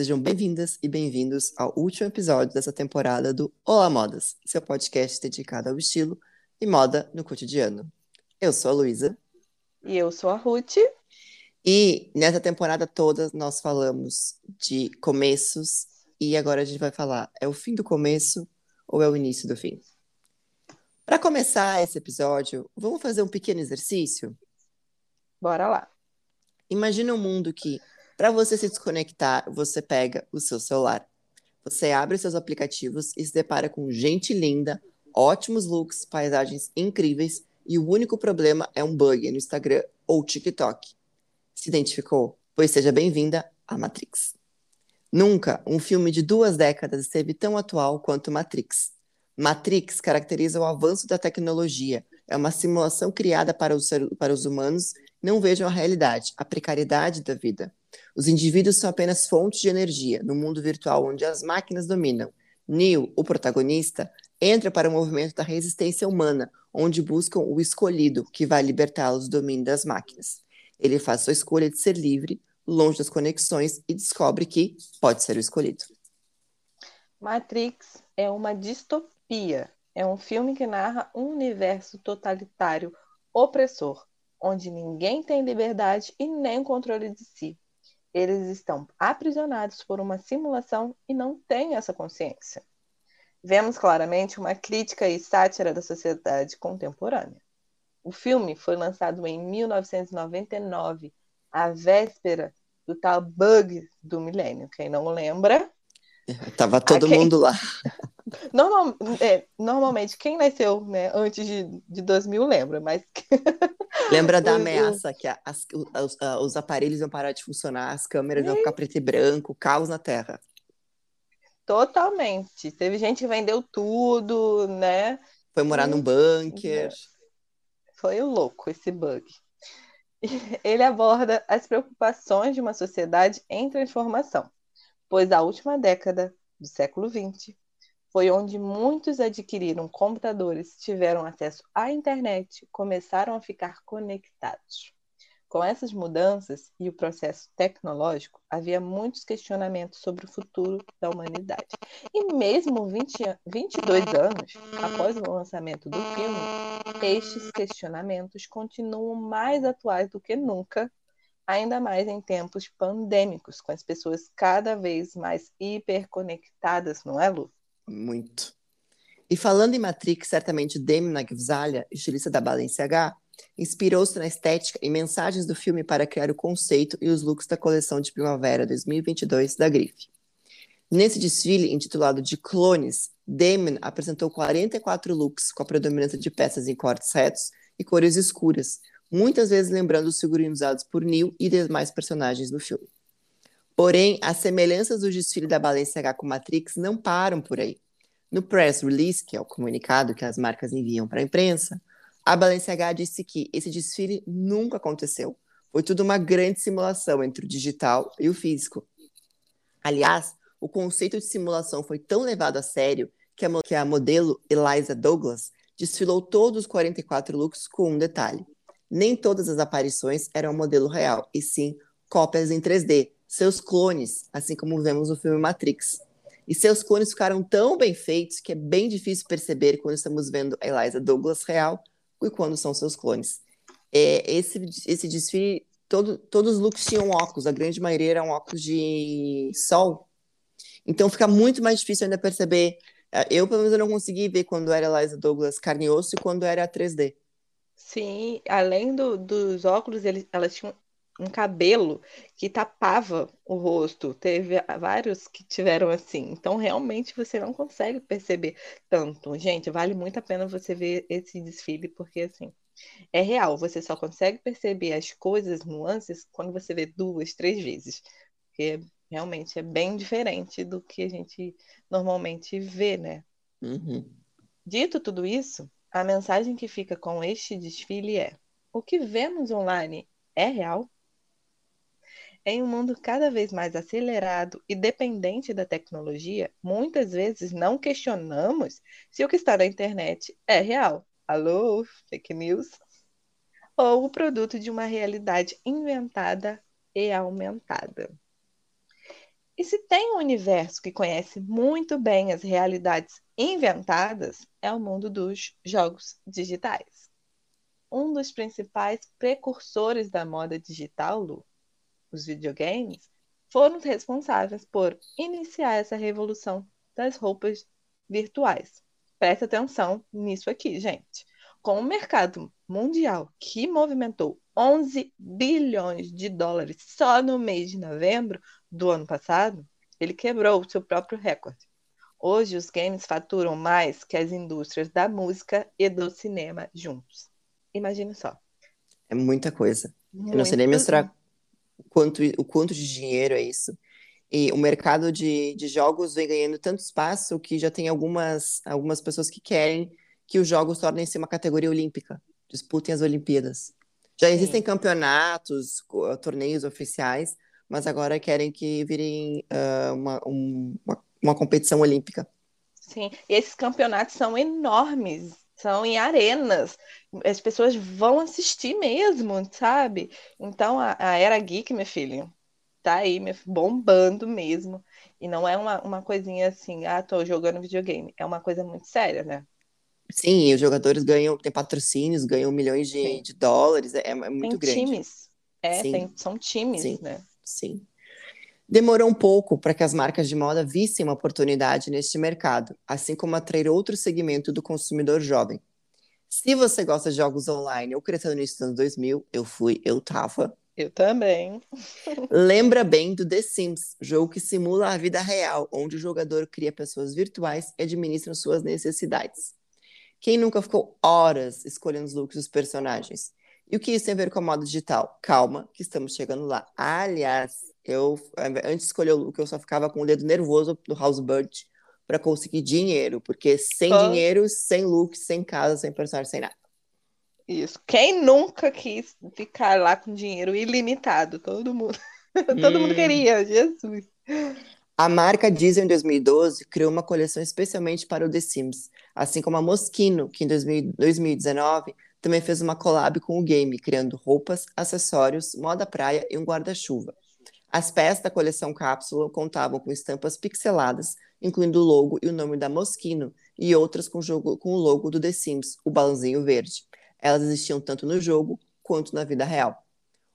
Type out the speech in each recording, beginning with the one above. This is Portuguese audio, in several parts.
Sejam bem-vindas e bem-vindos ao último episódio dessa temporada do Olá Modas, seu podcast dedicado ao estilo e moda no cotidiano. Eu sou a Luísa. E eu sou a Ruth. E nessa temporada toda nós falamos de começos e agora a gente vai falar: é o fim do começo ou é o início do fim? Para começar esse episódio, vamos fazer um pequeno exercício? Bora lá. Imagina um mundo que, para você se desconectar, você pega o seu celular. Você abre seus aplicativos e se depara com gente linda, ótimos looks, paisagens incríveis e o único problema é um bug no Instagram ou TikTok. Se identificou? Pois seja bem-vinda à Matrix. Nunca um filme de duas décadas esteve tão atual quanto Matrix. Matrix caracteriza o avanço da tecnologia. É uma simulação criada para os, para os humanos não vejam a realidade, a precariedade da vida. Os indivíduos são apenas fontes de energia no mundo virtual onde as máquinas dominam. Neo, o protagonista, entra para o movimento da resistência humana, onde buscam o escolhido, que vai libertá-los do domínio das máquinas. Ele faz sua escolha de ser livre, longe das conexões, e descobre que pode ser o escolhido. Matrix é uma distopia. É um filme que narra um universo totalitário, opressor, onde ninguém tem liberdade e nem controle de si. Eles estão aprisionados por uma simulação e não têm essa consciência. Vemos claramente uma crítica e sátira da sociedade contemporânea. O filme foi lançado em 1999, à véspera do tal bug do milênio. Quem não lembra? Tava todo quem... mundo lá. Normal, é, normalmente, quem nasceu né, antes de, de 2000 lembra, mas. Lembra da ameaça que as, os, os, aparelhos iam parar de funcionar, as câmeras iam ficar preto e branco, caos na Terra. Totalmente. Teve gente que vendeu tudo, né? Foi morar num bunker. Foi louco esse bug. Ele aborda as preocupações de uma sociedade em transformação, pois a última década do século XX foi onde muitos adquiriram computadores, tiveram acesso à internet, começaram a ficar conectados. Com essas mudanças e o processo tecnológico, havia muitos questionamentos sobre o futuro da humanidade. E mesmo 20, 22 anos após o lançamento do filme, estes questionamentos continuam mais atuais do que nunca, ainda mais em tempos pandêmicos, com as pessoas cada vez mais hiperconectadas, não é, Lu? Muito. E falando em Matrix, certamente Demi Nagvzalha, estilista da Balenciaga, inspirou-se na estética e mensagens do filme para criar o conceito e os looks da coleção de primavera 2022 da Grife. Nesse desfile, intitulado de Clones, Damon apresentou 44 looks com a predominância de peças em cortes retos e cores escuras, muitas vezes lembrando os figurinos usados por Neil e demais personagens no filme. Porém, as semelhanças do desfile da Balenciaga com Matrix não param por aí. No press release, que é o comunicado que as marcas enviam para a imprensa, a Balenciaga disse que esse desfile nunca aconteceu. Foi tudo uma grande simulação entre o digital e o físico. Aliás, o conceito de simulação foi tão levado a sério que a, que a modelo Eliza Douglas desfilou todos os 44 looks com um detalhe. Nem todas as aparições eram modelo real, e sim cópias em 3D, seus clones, assim como vemos no filme Matrix. E seus clones ficaram tão bem feitos que é bem difícil perceber quando estamos vendo a Eliza Douglas real e quando são seus clones. É, esse, esse desfile, todo, todos os looks tinham óculos, a grande maioria eram óculos de sol. Então fica muito mais difícil ainda perceber. É, eu, pelo menos, eu não consegui ver quando era Eliza Douglas carne e osso e quando era 3D. Sim, além do, dos óculos, eles, elas tinham um cabelo que tapava o rosto. Teve vários que tiveram assim. Então, realmente, você não consegue perceber tanto. Gente, vale muito a pena você ver esse desfile, porque assim. É real, você só consegue perceber as coisas, nuances, quando você vê duas, três vezes. Porque realmente é bem diferente do que a gente normalmente vê, né? Uhum. Dito tudo isso, a mensagem que fica com este desfile é: o que vemos online é real? Em um mundo cada vez mais acelerado e dependente da tecnologia, muitas vezes não questionamos se o que está na internet é real. Alô, fake news? Ou o produto de uma realidade inventada e aumentada. E se tem um universo que conhece muito bem as realidades inventadas, é o mundo dos jogos digitais. Um dos principais precursores da moda digital, Lu, os videogames, foram os responsáveis por iniciar essa revolução das roupas virtuais. Presta atenção nisso aqui, gente. Com o mercado mundial que movimentou 11 bilhões de dólares só no mês de novembro do ano passado, ele quebrou o seu próprio recorde. Hoje, os games faturam mais que as indústrias da música e do cinema juntos. Imagine só. É muita coisa. Muito... Eu não sei nem mensurar quanto, o quanto de dinheiro é isso. E o mercado de, de jogos vem ganhando tanto espaço que já tem algumas, algumas pessoas que querem que os jogos tornem-se uma categoria olímpica, disputem as Olimpíadas. Já Sim. existem campeonatos, torneios oficiais, mas agora querem que virem uh, uma, um, uma, uma competição olímpica. Sim, e esses campeonatos são enormes, são em arenas. As pessoas vão assistir mesmo, sabe? Então a, a Era Geek, meu filho, tá aí bombando mesmo. E não é uma, uma coisinha assim, ah, tô jogando videogame. É uma coisa muito séria, né? Sim, os jogadores ganham, tem patrocínios, ganham milhões de, de dólares, é, é muito tem grande. times. É, tem, são times, sim, né? Sim. Demorou um pouco para que as marcas de moda vissem uma oportunidade neste mercado, assim como atrair outro segmento do consumidor jovem. Se você gosta de jogos online ou cresceu no anos 2000, eu fui, eu tava. Eu também. Lembra bem do The Sims, jogo que simula a vida real, onde o jogador cria pessoas virtuais e administra suas necessidades. Quem nunca ficou horas escolhendo os looks dos personagens? E o que isso tem a ver com a moda digital? Calma, que estamos chegando lá. Aliás, eu antes de escolher o look, eu só ficava com o dedo nervoso do Housebird para conseguir dinheiro, porque sem dinheiro, sem look, sem casa, sem personagem, sem nada. Isso. Quem nunca quis ficar lá com dinheiro ilimitado? Todo mundo. Todo hum. mundo queria, Jesus. A marca Disney, em 2012, criou uma coleção especialmente para o The Sims, assim como a Moschino, que em 2019 também fez uma collab com o game, criando roupas, acessórios, moda praia e um guarda-chuva. As peças da coleção cápsula contavam com estampas pixeladas, incluindo o logo e o nome da Moschino, e outras com, jogo, com o logo do The Sims, o balãozinho verde. Elas existiam tanto no jogo quanto na vida real.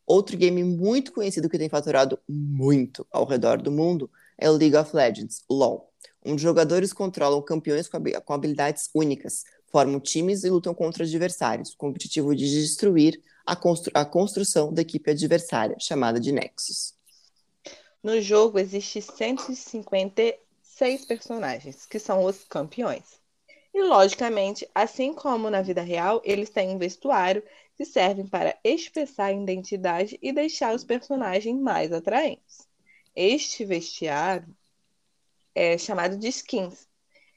Outro game muito conhecido que tem faturado muito ao redor do mundo é o League of Legends, LoL, onde jogadores controlam campeões com habilidades únicas, formam times e lutam contra adversários, com o objetivo de destruir a, constru a construção da equipe adversária, chamada de Nexus. No jogo existe 156 personagens, que são os campeões. E, logicamente, assim como na vida real, eles têm um vestuário que servem para expressar a identidade e deixar os personagens mais atraentes. Este vestiário é chamado de skins,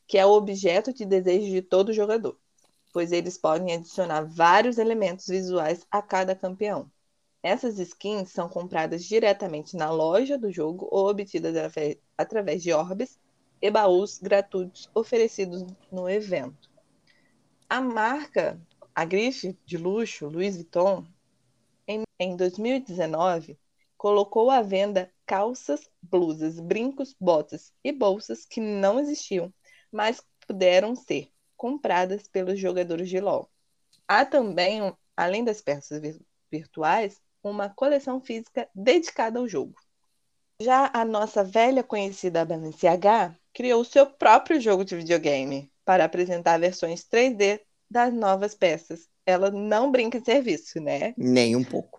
que é o objeto de desejo de todo jogador, pois eles podem adicionar vários elementos visuais a cada campeão. Essas skins são compradas diretamente na loja do jogo ou obtidas através de orbes e baús gratuitos oferecidos no evento. A marca, a grife de luxo Louis Vuitton, em, em 2019, colocou à venda calças, blusas, brincos, botas e bolsas que não existiam, mas puderam ser compradas pelos jogadores de LoL. Há também, além das peças virtuais, uma coleção física dedicada ao jogo. Já a nossa velha conhecida Balenciaga criou seu próprio jogo de videogame para apresentar versões 3D das novas peças. Ela não brinca em serviço, né? Nem um pouco.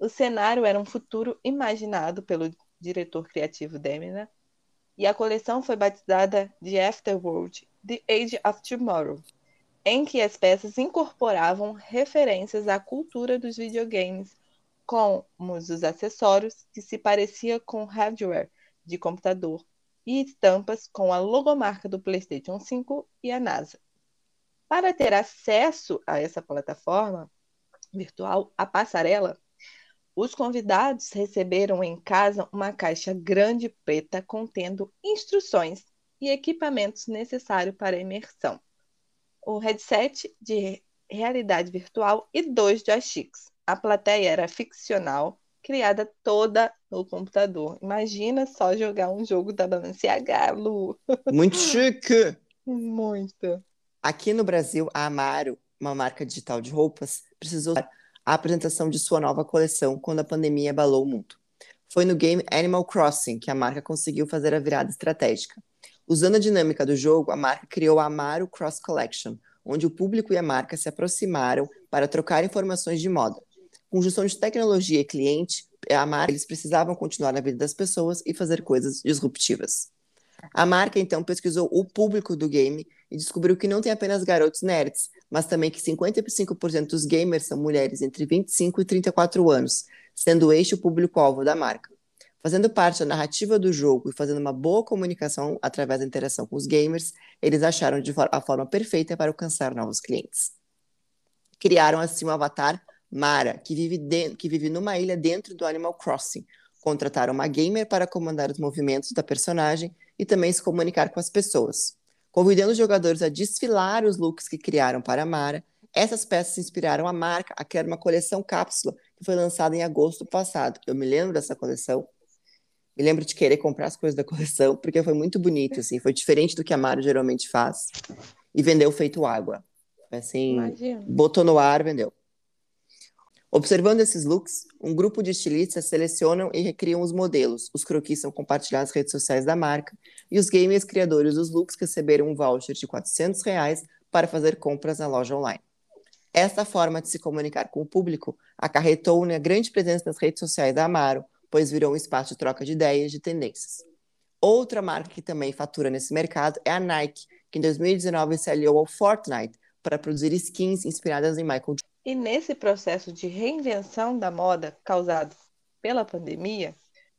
O cenário era um futuro imaginado pelo diretor criativo Demina, e a coleção foi batizada de Afterworld, The Age of Tomorrow, em que as peças incorporavam referências à cultura dos videogames, como os acessórios que se parecia com hardware de computador e estampas com a logomarca do PlayStation 5 e a NASA. Para ter acesso a essa plataforma virtual, a passarela, os convidados receberam em casa uma caixa grande preta contendo instruções e equipamentos necessários para a imersão. O headset de realidade virtual e dois joysticks. A plateia era ficcional criada toda no computador. Imagina só jogar um jogo da Balenciaga, Lu. Muito chique! Muito. Aqui no Brasil, a Amaro, uma marca digital de roupas, precisou a apresentação de sua nova coleção quando a pandemia abalou o mundo. Foi no game Animal Crossing que a marca conseguiu fazer a virada estratégica. Usando a dinâmica do jogo, a marca criou a Amaro Cross Collection, onde o público e a marca se aproximaram para trocar informações de moda. Com junção de tecnologia e cliente, a marca eles precisavam continuar na vida das pessoas e fazer coisas disruptivas. A marca então pesquisou o público do game e descobriu que não tem apenas garotos nerds, mas também que 55% dos gamers são mulheres entre 25 e 34 anos, sendo este o público-alvo da marca. Fazendo parte da narrativa do jogo e fazendo uma boa comunicação através da interação com os gamers, eles acharam a forma perfeita para alcançar novos clientes. Criaram assim um avatar Mara, que vive, que vive numa ilha dentro do Animal Crossing. Contrataram uma gamer para comandar os movimentos da personagem e também se comunicar com as pessoas. Convidando os jogadores a desfilar os looks que criaram para Mara, essas peças inspiraram a marca a criar uma coleção cápsula que foi lançada em agosto passado. Eu me lembro dessa coleção me lembro de querer comprar as coisas da coleção, porque foi muito bonito, assim, foi diferente do que a Mari geralmente faz. E vendeu feito água. Assim, Imagina. botou no ar, vendeu. Observando esses looks, um grupo de estilistas selecionam e recriam os modelos. Os croquis são compartilhados nas redes sociais da marca e os gamers criadores dos looks receberam um voucher de 400 reais para fazer compras na loja online. Essa forma de se comunicar com o público acarretou uma grande presença nas redes sociais da Amaro, pois virou um espaço de troca de ideias, de tendências. Outra marca que também fatura nesse mercado é a Nike, que em 2019 se aliou ao Fortnite para produzir skins inspiradas em Michael Jordan. E nesse processo de reinvenção da moda causado pela pandemia,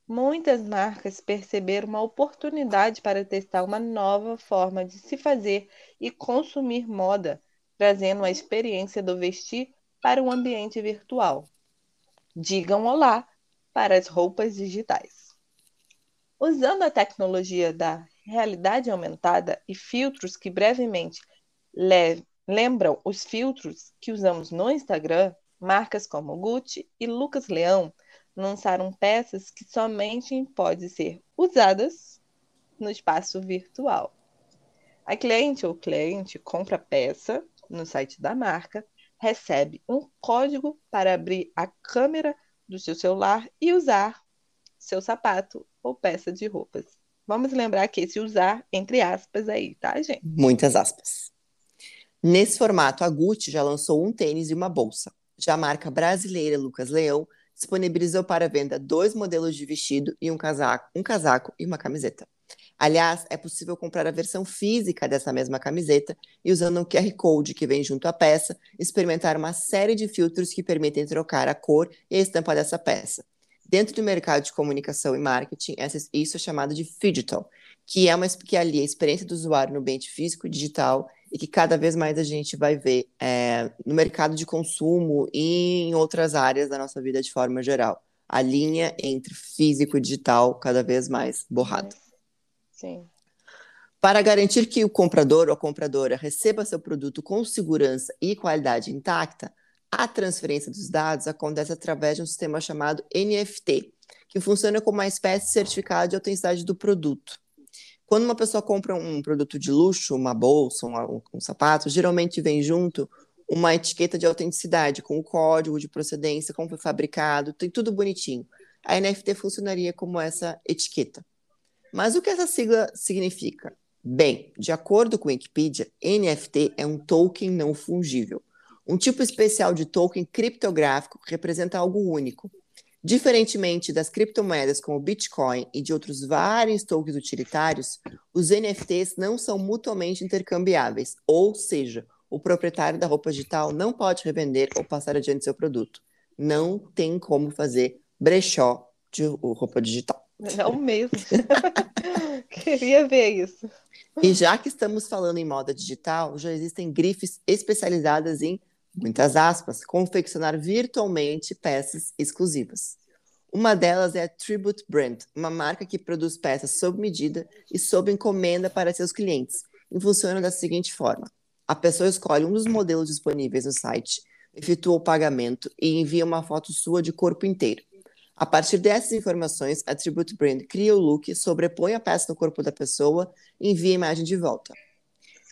muitas marcas perceberam uma oportunidade para testar uma nova forma de se fazer e consumir moda, trazendo a experiência do vestir para um ambiente virtual. Digam olá para as roupas digitais. Usando a tecnologia da realidade aumentada e filtros que brevemente lembram os filtros que usamos no Instagram, marcas como Gucci e Lucas Leão lançaram peças que somente podem ser usadas no espaço virtual. A cliente ou cliente compra a peça no site da marca, recebe um código para abrir a câmera do seu celular e usar seu sapato ou peça de roupas. Vamos lembrar que esse usar entre aspas aí, tá, gente? Muitas aspas. Nesse formato, a Gucci já lançou um tênis e uma bolsa. Já a marca brasileira Lucas Leão disponibilizou para venda dois modelos de vestido e um casaco, um casaco e uma camiseta. Aliás, é possível comprar a versão física dessa mesma camiseta e, usando um QR Code que vem junto à peça, experimentar uma série de filtros que permitem trocar a cor e a estampa dessa peça. Dentro do mercado de comunicação e marketing, isso é chamado de digital, que é uma que alia a experiência do usuário no ambiente físico e digital e que cada vez mais a gente vai ver é, no mercado de consumo e em outras áreas da nossa vida de forma geral. A linha entre físico e digital cada vez mais borrada. Sim. Para garantir que o comprador ou a compradora receba seu produto com segurança e qualidade intacta, a transferência dos dados acontece através de um sistema chamado NFT, que funciona como uma espécie de certificado de autenticidade do produto. Quando uma pessoa compra um produto de luxo, uma bolsa, um, um sapato, geralmente vem junto uma etiqueta de autenticidade com o código de procedência, como foi fabricado, tem tudo bonitinho. A NFT funcionaria como essa etiqueta. Mas o que essa sigla significa? Bem, de acordo com a Wikipedia, NFT é um token não fungível, um tipo especial de token criptográfico que representa algo único. Diferentemente das criptomoedas como o Bitcoin e de outros vários tokens utilitários, os NFTs não são mutuamente intercambiáveis, ou seja, o proprietário da roupa digital não pode revender ou passar adiante seu produto. Não tem como fazer brechó de roupa digital. Não mesmo. Queria ver isso. E já que estamos falando em moda digital, já existem grifes especializadas em, muitas aspas, confeccionar virtualmente peças exclusivas. Uma delas é a Tribute Brand, uma marca que produz peças sob medida e sob encomenda para seus clientes. E funciona da seguinte forma: a pessoa escolhe um dos modelos disponíveis no site, efetua o pagamento e envia uma foto sua de corpo inteiro. A partir dessas informações, a Tribute Brand cria o look, sobrepõe a peça no corpo da pessoa e envia a imagem de volta.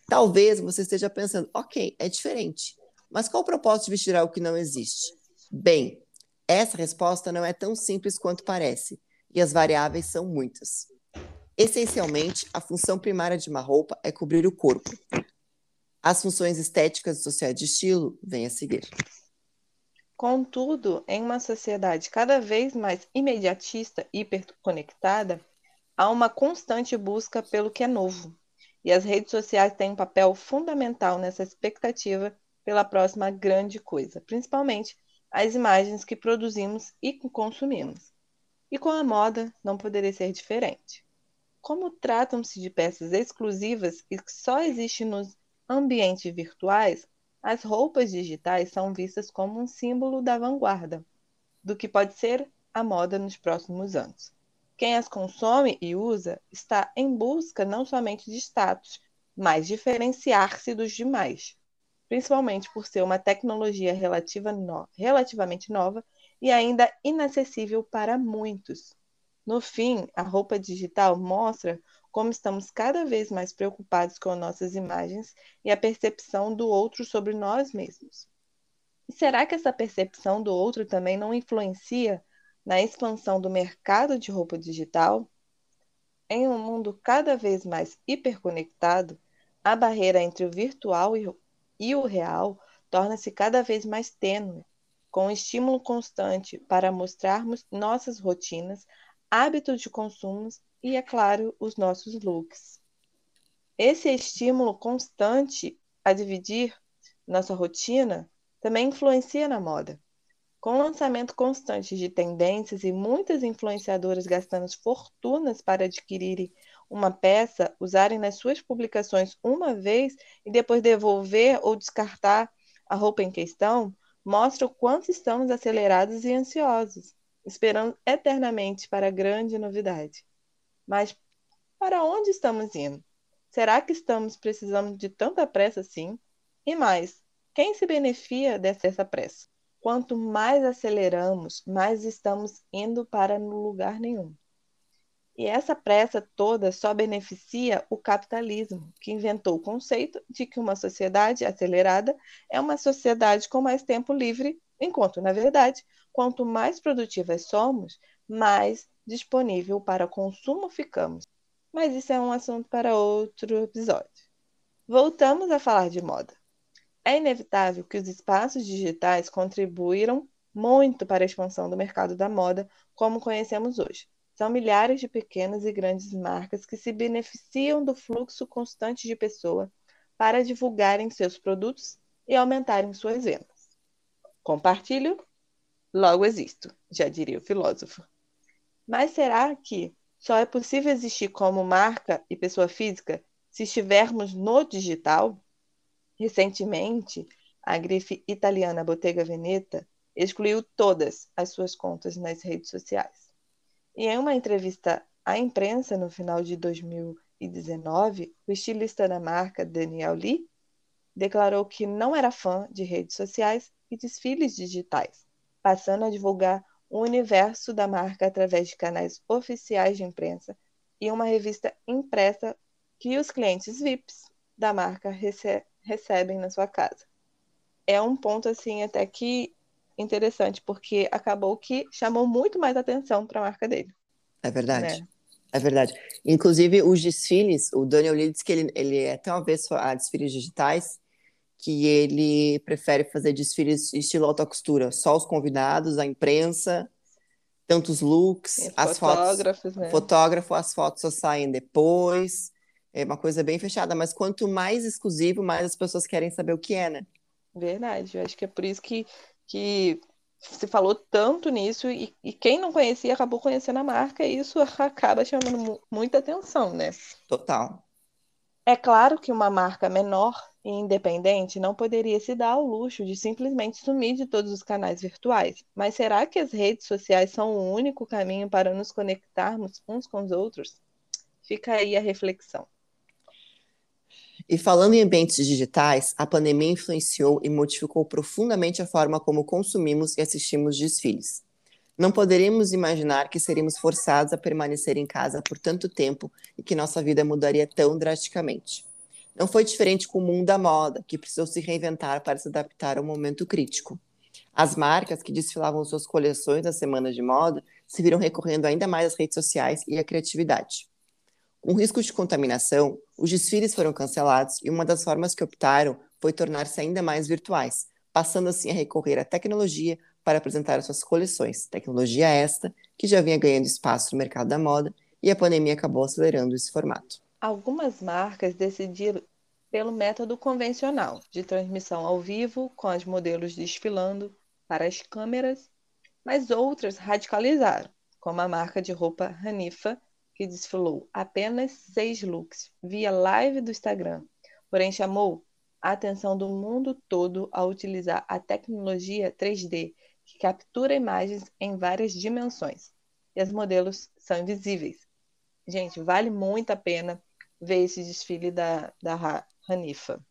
Talvez você esteja pensando, ok, é diferente, mas qual o propósito de vestir algo que não existe? Bem, essa resposta não é tão simples quanto parece, e as variáveis são muitas. Essencialmente, a função primária de uma roupa é cobrir o corpo. As funções estéticas e sociais de estilo vêm a seguir. Contudo, em uma sociedade cada vez mais imediatista e hiperconectada, há uma constante busca pelo que é novo. E as redes sociais têm um papel fundamental nessa expectativa pela próxima grande coisa, principalmente as imagens que produzimos e consumimos. E com a moda não poderia ser diferente. Como tratam-se de peças exclusivas e que só existem nos ambientes virtuais, as roupas digitais são vistas como um símbolo da vanguarda, do que pode ser a moda nos próximos anos. Quem as consome e usa está em busca não somente de status, mas diferenciar-se dos demais, principalmente por ser uma tecnologia relativa no, relativamente nova e ainda inacessível para muitos. No fim, a roupa digital mostra como estamos cada vez mais preocupados com nossas imagens e a percepção do outro sobre nós mesmos. E será que essa percepção do outro também não influencia na expansão do mercado de roupa digital? Em um mundo cada vez mais hiperconectado, a barreira entre o virtual e o real torna-se cada vez mais tênue, com um estímulo constante para mostrarmos nossas rotinas, hábitos de consumo e, é claro, os nossos looks. Esse estímulo constante a dividir nossa rotina também influencia na moda. Com lançamento constante de tendências e muitas influenciadoras gastando fortunas para adquirirem uma peça, usarem nas suas publicações uma vez e depois devolver ou descartar a roupa em questão, mostra o quanto estamos acelerados e ansiosos, esperando eternamente para a grande novidade. Mas para onde estamos indo? Será que estamos precisando de tanta pressa assim? E mais, quem se beneficia dessa pressa? Quanto mais aceleramos, mais estamos indo para lugar nenhum. E essa pressa toda só beneficia o capitalismo, que inventou o conceito de que uma sociedade acelerada é uma sociedade com mais tempo livre, enquanto, na verdade, quanto mais produtivas somos, mais disponível para consumo ficamos. Mas isso é um assunto para outro episódio. Voltamos a falar de moda. É inevitável que os espaços digitais contribuíram muito para a expansão do mercado da moda como conhecemos hoje. São milhares de pequenas e grandes marcas que se beneficiam do fluxo constante de pessoas para divulgarem seus produtos e aumentarem suas vendas. Compartilho, logo existo, já diria o filósofo. Mas será que só é possível existir como marca e pessoa física se estivermos no digital? Recentemente, a grife italiana Bottega Veneta excluiu todas as suas contas nas redes sociais. E em uma entrevista à imprensa no final de 2019, o estilista da marca, Daniel Lee, declarou que não era fã de redes sociais e desfiles digitais, passando a divulgar o universo da marca através de canais oficiais de imprensa e uma revista impressa que os clientes VIPs da marca rece recebem na sua casa. É um ponto assim até que interessante, porque acabou que chamou muito mais atenção para a marca dele. É verdade. Né? É verdade. Inclusive, os desfiles, o Daniel Lee disse que ele, ele é tão avesso a desfiles digitais que ele prefere fazer desfiles estilo alta costura, só os convidados, a imprensa, tantos looks, as fotos, né? fotógrafo, as fotos só saem depois. É uma coisa bem fechada, mas quanto mais exclusivo, mais as pessoas querem saber o que é, né? Verdade, eu acho que é por isso que, que se falou tanto nisso e, e quem não conhecia acabou conhecendo a marca e isso acaba chamando muita atenção, né? Total. É claro que uma marca menor e independente não poderia se dar ao luxo de simplesmente sumir de todos os canais virtuais. Mas será que as redes sociais são o único caminho para nos conectarmos uns com os outros? Fica aí a reflexão. E falando em ambientes digitais, a pandemia influenciou e modificou profundamente a forma como consumimos e assistimos desfiles. Não poderíamos imaginar que seríamos forçados a permanecer em casa por tanto tempo e que nossa vida mudaria tão drasticamente. Não foi diferente com o mundo da moda, que precisou se reinventar para se adaptar ao momento crítico. As marcas que desfilavam suas coleções nas semanas de moda se viram recorrendo ainda mais às redes sociais e à criatividade. Com risco de contaminação, os desfiles foram cancelados e uma das formas que optaram foi tornar-se ainda mais virtuais, passando assim a recorrer à tecnologia para apresentar suas coleções. Tecnologia esta que já vinha ganhando espaço no mercado da moda e a pandemia acabou acelerando esse formato. Algumas marcas decidiram pelo método convencional de transmissão ao vivo, com os modelos desfilando para as câmeras, mas outras radicalizaram, como a marca de roupa Hanifa, que desfilou apenas seis looks via live do Instagram, porém chamou a atenção do mundo todo ao utilizar a tecnologia 3D, que captura imagens em várias dimensões. E as modelos são invisíveis. Gente, vale muito a pena ver esse desfile da, da Hanifa.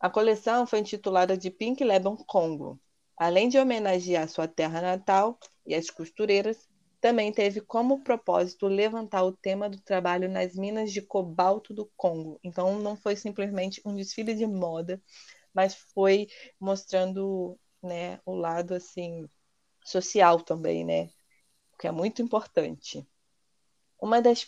A coleção foi intitulada de Pink Lebanon Congo. Além de homenagear sua terra natal e as costureiras, também teve como propósito levantar o tema do trabalho nas minas de cobalto do Congo. Então, não foi simplesmente um desfile de moda, mas foi mostrando né, o lado assim social também, né, que é muito importante. Uma das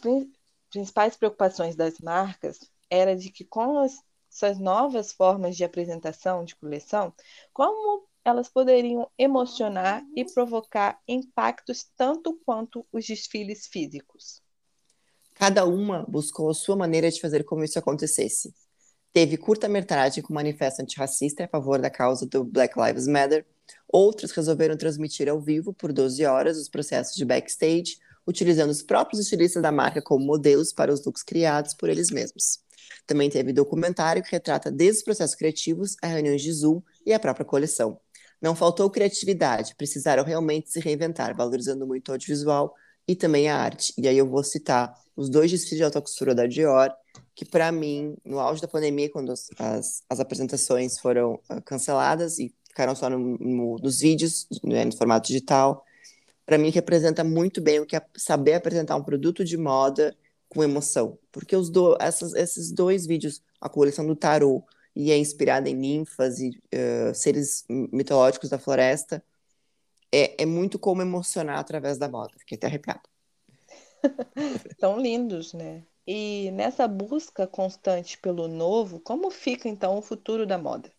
principais preocupações das marcas era de que com as, essas novas formas de apresentação de coleção, como elas poderiam emocionar e provocar impactos tanto quanto os desfiles físicos. Cada uma buscou a sua maneira de fazer como isso acontecesse. Teve curta-metragem com manifesto antirracista a favor da causa do Black Lives Matter. Outras resolveram transmitir ao vivo por 12 horas os processos de backstage, utilizando os próprios estilistas da marca como modelos para os looks criados por eles mesmos. Também teve documentário que retrata desde os processos criativos a reuniões de Zoom e a própria coleção. Não faltou criatividade, precisaram realmente se reinventar, valorizando muito o audiovisual e também a arte. E aí eu vou citar os dois desfiles de alta costura da Dior, que para mim, no auge da pandemia, quando as, as, apresentações foram uh, canceladas e ficaram só no, no, nos vídeos, né, no formato digital, para mim representa muito bem o que é saber apresentar um produto de moda com emoção. Porque os do, essas, esses dois vídeos, a coleção do tarô e é inspirada em ninfas e uh, seres mitológicos da floresta, é, é muito como emocionar através da moda. Fiquei até arrepiada. Tão lindos, né? E nessa busca constante pelo novo, como fica então o futuro da moda?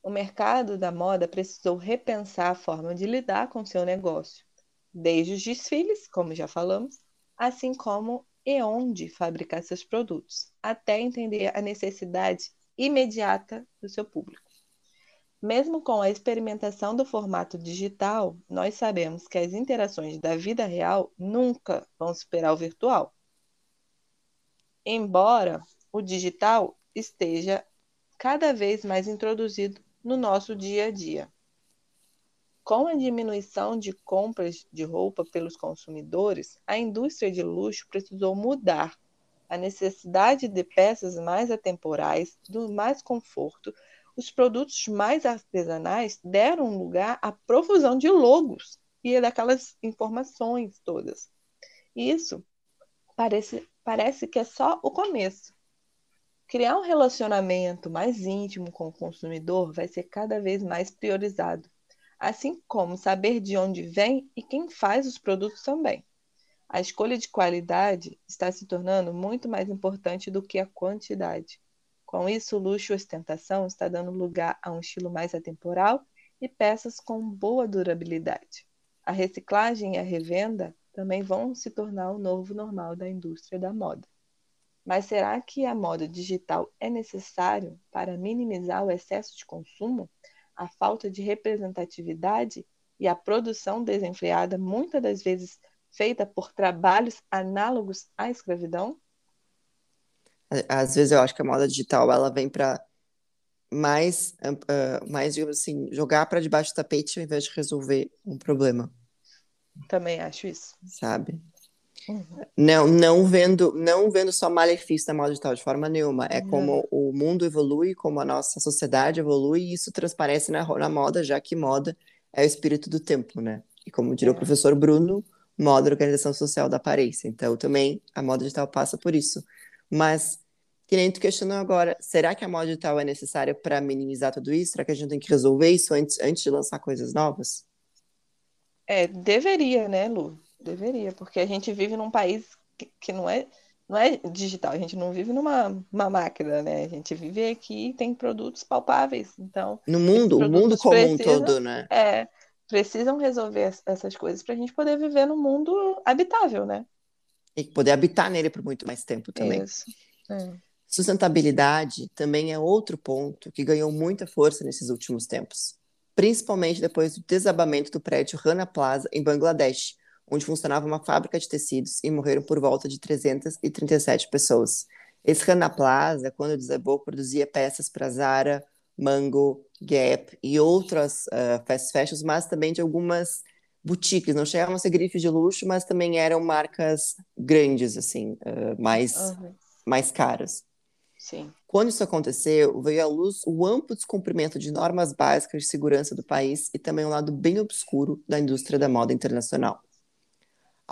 O mercado da moda precisou repensar a forma de lidar com seu negócio, desde os desfiles, como já falamos, assim como e onde fabricar seus produtos, até entender a necessidade imediata do seu público. Mesmo com a experimentação do formato digital, nós sabemos que as interações da vida real nunca vão superar o virtual. Embora o digital esteja cada vez mais introduzido no nosso dia a dia. Com a diminuição de compras de roupa pelos consumidores, a indústria de luxo precisou mudar a necessidade de peças mais atemporais, do mais conforto, os produtos mais artesanais deram lugar à profusão de logos e daquelas informações todas. Isso parece, parece que é só o começo. Criar um relacionamento mais íntimo com o consumidor vai ser cada vez mais priorizado, assim como saber de onde vem e quem faz os produtos também. A escolha de qualidade está se tornando muito mais importante do que a quantidade. Com isso, o luxo e ostentação está dando lugar a um estilo mais atemporal e peças com boa durabilidade. A reciclagem e a revenda também vão se tornar o novo normal da indústria da moda. Mas será que a moda digital é necessário para minimizar o excesso de consumo, a falta de representatividade e a produção desenfreada, muitas das vezes feita por trabalhos análogos à escravidão? Às vezes eu acho que a moda digital ela vem para mais, uh, mais digamos assim, jogar para debaixo do tapete ao invés de resolver um problema. Também acho isso. Sabe? Uhum. Não, não vendo, não vendo só malefício da moda digital de forma nenhuma. É como o mundo evolui, como a nossa sociedade evolui, e isso transparece na, na moda, já que moda é o espírito do tempo, né? E como diria é. o professor Bruno, moda organização social da aparência. Então, também a moda digital passa por isso. Mas, que nem tu questionou agora, será que a moda digital é necessária para minimizar tudo isso? Será que a gente tem que resolver isso antes, antes de lançar coisas novas? É, deveria, né, Lu? Deveria, porque a gente vive num país que, que não é não é digital, a gente não vive numa uma máquina, né? A gente vive aqui e tem produtos palpáveis. Então, no mundo, o mundo como precisam, um todo, né? É, precisam resolver essas coisas para a gente poder viver num mundo habitável, né? E poder habitar nele por muito mais tempo também. Isso. É. Sustentabilidade também é outro ponto que ganhou muita força nesses últimos tempos, principalmente depois do desabamento do prédio Rana Plaza em Bangladesh, onde funcionava uma fábrica de tecidos e morreram por volta de 337 pessoas. Esse Rana Plaza, quando desabou, produzia peças para Zara, Mango, Gap e outras uh, fast fashions, mas também de algumas boutiques. Não chegavam a ser grifes de luxo, mas também eram marcas grandes, assim, uh, mais, uhum. mais caras. Sim. Quando isso aconteceu, veio à luz o amplo descumprimento de normas básicas de segurança do país e também um lado bem obscuro da indústria da moda internacional.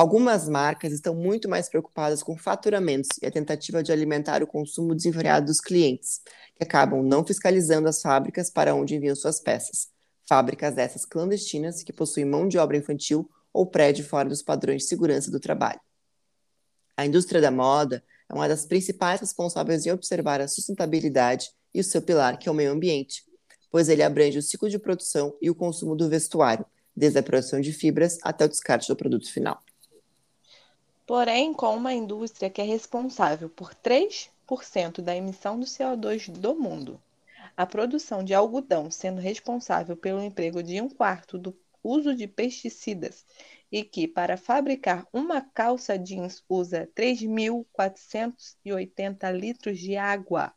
Algumas marcas estão muito mais preocupadas com faturamentos e a tentativa de alimentar o consumo desenfreado dos clientes, que acabam não fiscalizando as fábricas para onde enviam suas peças. Fábricas dessas clandestinas que possuem mão de obra infantil ou prédio fora dos padrões de segurança do trabalho. A indústria da moda é uma das principais responsáveis em observar a sustentabilidade e o seu pilar, que é o meio ambiente, pois ele abrange o ciclo de produção e o consumo do vestuário, desde a produção de fibras até o descarte do produto final porém com uma indústria que é responsável por 3% da emissão do CO2 do mundo. A produção de algodão sendo responsável pelo emprego de um quarto do uso de pesticidas e que, para fabricar uma calça jeans, usa 3.480 litros de água.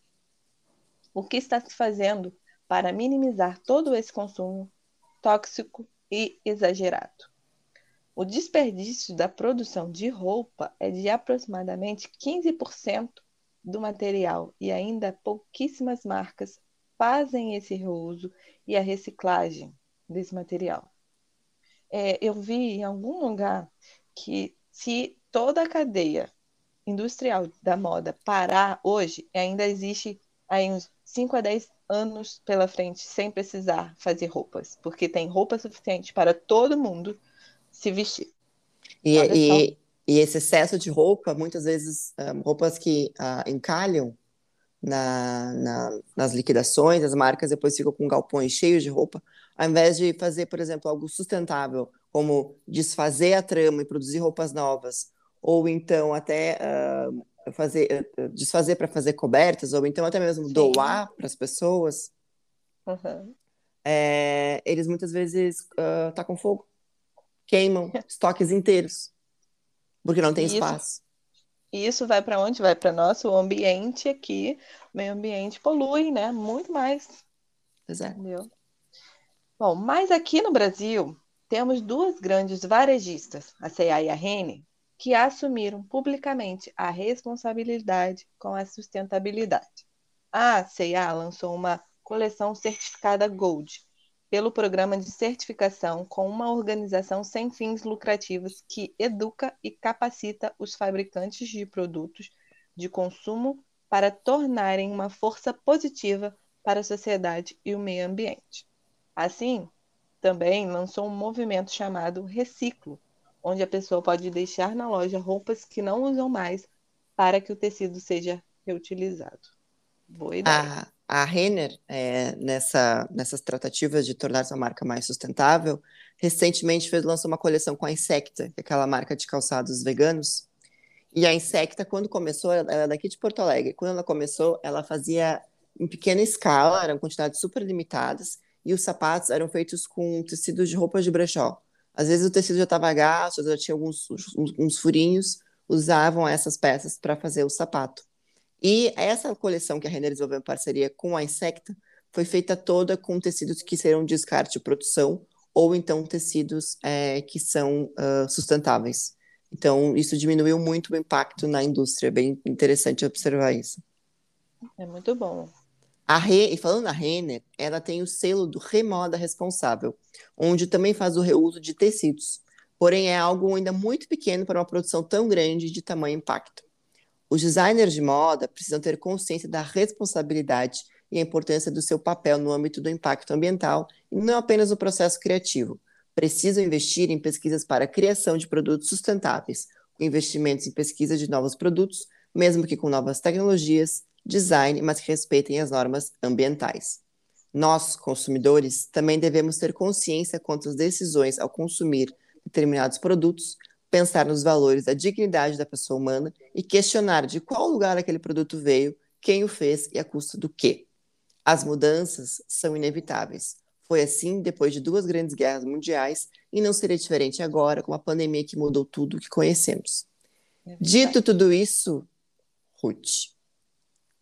O que está se fazendo para minimizar todo esse consumo tóxico e exagerado? O desperdício da produção de roupa é de aproximadamente 15% do material e ainda pouquíssimas marcas fazem esse reuso e a reciclagem desse material. É, eu vi em algum lugar que se toda a cadeia industrial da moda parar hoje, ainda existe aí uns 5 a 10 anos pela frente sem precisar fazer roupas, porque tem roupa suficiente para todo mundo se vestir. E, e, e, esse excesso de roupa, muitas vezes, um, roupas que uh, encalham na, na, nas liquidações, as marcas depois ficam com galpões cheios de roupa, ao invés de fazer, por exemplo, algo sustentável, como desfazer a trama e produzir roupas novas, ou então até uh, fazer, uh, desfazer para fazer cobertas, ou então até mesmo Sim. doar para as pessoas, uhum. é, eles muitas vezes uh, tacam fogo queimam estoques inteiros, porque não tem isso, espaço. E isso vai para onde? Vai para nosso ambiente aqui. O meio ambiente polui, né? Muito mais. Pois é. Entendeu? Bom, mas aqui no Brasil, temos duas grandes varejistas, a C&A e a Rene, que assumiram publicamente a responsabilidade com a sustentabilidade. A C&A lançou uma coleção certificada Gold, pelo programa de certificação com uma organização sem fins lucrativos que educa e capacita os fabricantes de produtos de consumo para tornarem uma força positiva para a sociedade e o meio ambiente. Assim, também lançou um movimento chamado Reciclo, onde a pessoa pode deixar na loja roupas que não usam mais para que o tecido seja reutilizado. Boa ideia. Ah, a Renner, é, nessa, nessas tratativas de tornar sua marca mais sustentável, recentemente fez, lançou uma coleção com a Insecta, que é aquela marca de calçados veganos. E a Insecta, quando começou, ela é daqui de Porto Alegre. Quando ela começou, ela fazia em pequena escala, eram quantidades super limitadas, e os sapatos eram feitos com tecidos de roupas de brechó. Às vezes o tecido já estava gasto, já tinha alguns uns, uns furinhos, usavam essas peças para fazer o sapato. E essa coleção que a Renner desenvolveu em parceria com a Insecta foi feita toda com tecidos que serão descarte de produção ou então tecidos é, que são uh, sustentáveis. Então, isso diminuiu muito o impacto na indústria. É bem interessante observar isso. É muito bom. A Re, e falando na Renner, ela tem o selo do Remoda Responsável, onde também faz o reuso de tecidos. Porém, é algo ainda muito pequeno para uma produção tão grande de tamanho impacto. Os designers de moda precisam ter consciência da responsabilidade e a importância do seu papel no âmbito do impacto ambiental e não apenas no processo criativo. Precisam investir em pesquisas para a criação de produtos sustentáveis, com investimentos em pesquisa de novos produtos, mesmo que com novas tecnologias, design, mas que respeitem as normas ambientais. Nós, consumidores, também devemos ter consciência quanto às decisões ao consumir determinados produtos, pensar nos valores da dignidade da pessoa humana e questionar de qual lugar aquele produto veio, quem o fez e a custa do quê. As mudanças são inevitáveis. Foi assim depois de duas grandes guerras mundiais e não seria diferente agora com a pandemia que mudou tudo o que conhecemos. É Dito tudo isso, Ruth,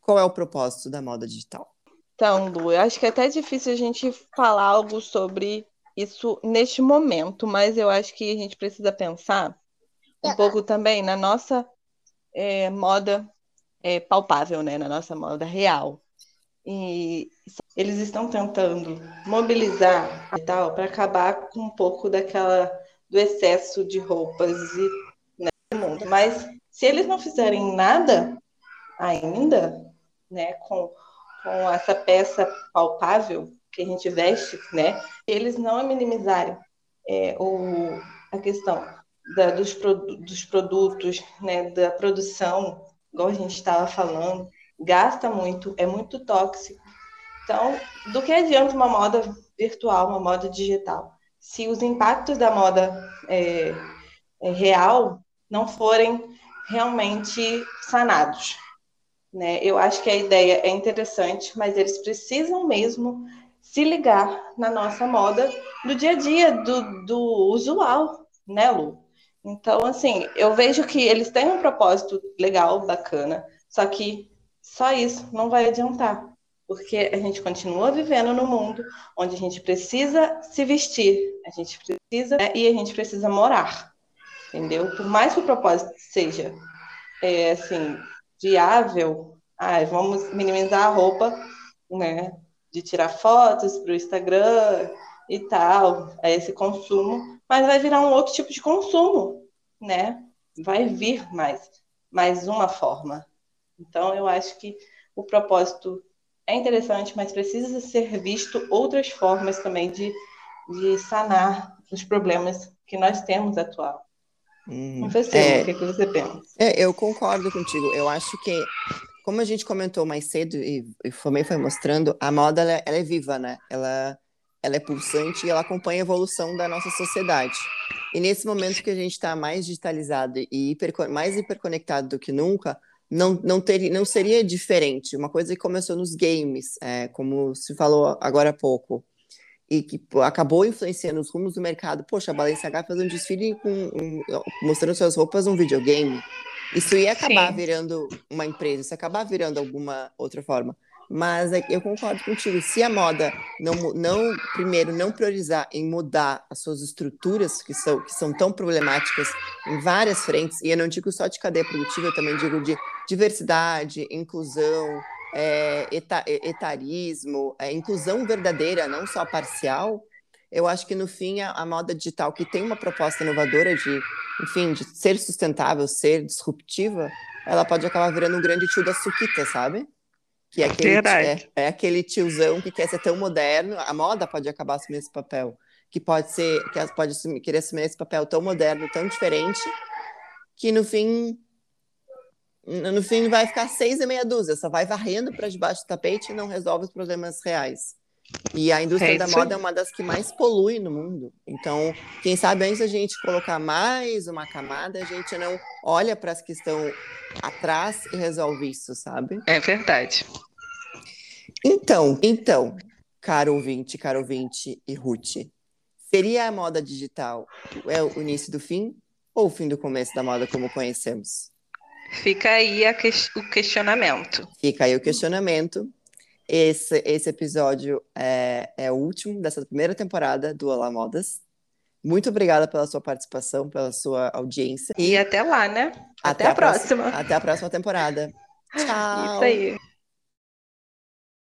qual é o propósito da moda digital? Então, Lu, eu acho que é até difícil a gente falar algo sobre isso neste momento, mas eu acho que a gente precisa pensar um pouco também na nossa é, moda é, palpável, né? na nossa moda real. E eles estão tentando mobilizar e tal para acabar com um pouco daquela do excesso de roupas e né, mundo. Mas se eles não fizerem nada ainda, né, com, com essa peça palpável que a gente veste, né, eles não minimizarem é, o, a questão da, dos, dos produtos, né, da produção, igual a gente estava falando, gasta muito, é muito tóxico. Então, do que adianta uma moda virtual, uma moda digital, se os impactos da moda é, é, real não forem realmente sanados? Né? Eu acho que a ideia é interessante, mas eles precisam mesmo se ligar na nossa moda do dia a dia, do, do usual, né, Lu? Então, assim, eu vejo que eles têm um propósito legal, bacana, só que só isso não vai adiantar, porque a gente continua vivendo no mundo onde a gente precisa se vestir, a gente precisa né, e a gente precisa morar, entendeu? Por mais que o propósito seja, é, assim, viável, ah, vamos minimizar a roupa, né, de tirar fotos para o Instagram e tal, a esse consumo, mas vai virar um outro tipo de consumo, né? Vai vir mais, mais uma forma. Então, eu acho que o propósito é interessante, mas precisa ser visto outras formas também de, de sanar os problemas que nós temos atual. Hum, você, é, o que, é que você pensa? É, eu concordo contigo. Eu acho que, como a gente comentou mais cedo e, e também foi mostrando, a moda ela, ela é viva, né? Ela, ela é pulsante e ela acompanha a evolução da nossa sociedade. E nesse momento que a gente está mais digitalizado e hiper, mais hiperconectado do que nunca, não, não, teria, não seria diferente. Uma coisa que começou nos games, é, como se falou agora há pouco, e que pô, acabou influenciando os rumos do mercado. Poxa, a Balenciaga fez um desfile com, um, mostrando suas roupas num videogame. Isso ia acabar Sim. virando uma empresa, isso ia acabar virando alguma outra forma. Mas é eu concordo contigo. Se a moda não, não primeiro não priorizar em mudar as suas estruturas que são que são tão problemáticas em várias frentes, e eu não digo só de cadeia produtiva, eu também digo de diversidade, inclusão, é, eta, etarismo, é, inclusão verdadeira, não só parcial. Eu acho que no fim a, a moda digital que tem uma proposta inovadora de, enfim, de ser sustentável, ser disruptiva, ela pode acabar virando um grande tio da suquita, sabe? Que é aquele, é, é, aquele tiozão que quer ser tão moderno. A moda pode acabar assumindo esse papel. Que pode ser, que pode assumir, querer assumir esse papel tão moderno, tão diferente, que no fim. No fim vai ficar seis e meia dúzia, só vai varrendo para debaixo do tapete e não resolve os problemas reais. E a indústria é da moda é uma das que mais polui no mundo. Então, quem sabe antes a gente colocar mais uma camada, a gente não olha para as que estão atrás e resolve isso, sabe? É verdade. Então, então, caro ouvinte, caro ouvinte e Ruth, seria a moda digital é o início do fim ou o fim do começo da moda como conhecemos? Fica aí que... o questionamento. Fica aí o questionamento. Esse, esse episódio é, é o último dessa primeira temporada do Olá Modas. Muito obrigada pela sua participação, pela sua audiência. E até lá, né? Até, até a, próxima. próxima. Até a próxima temporada. Tchau. Isso aí.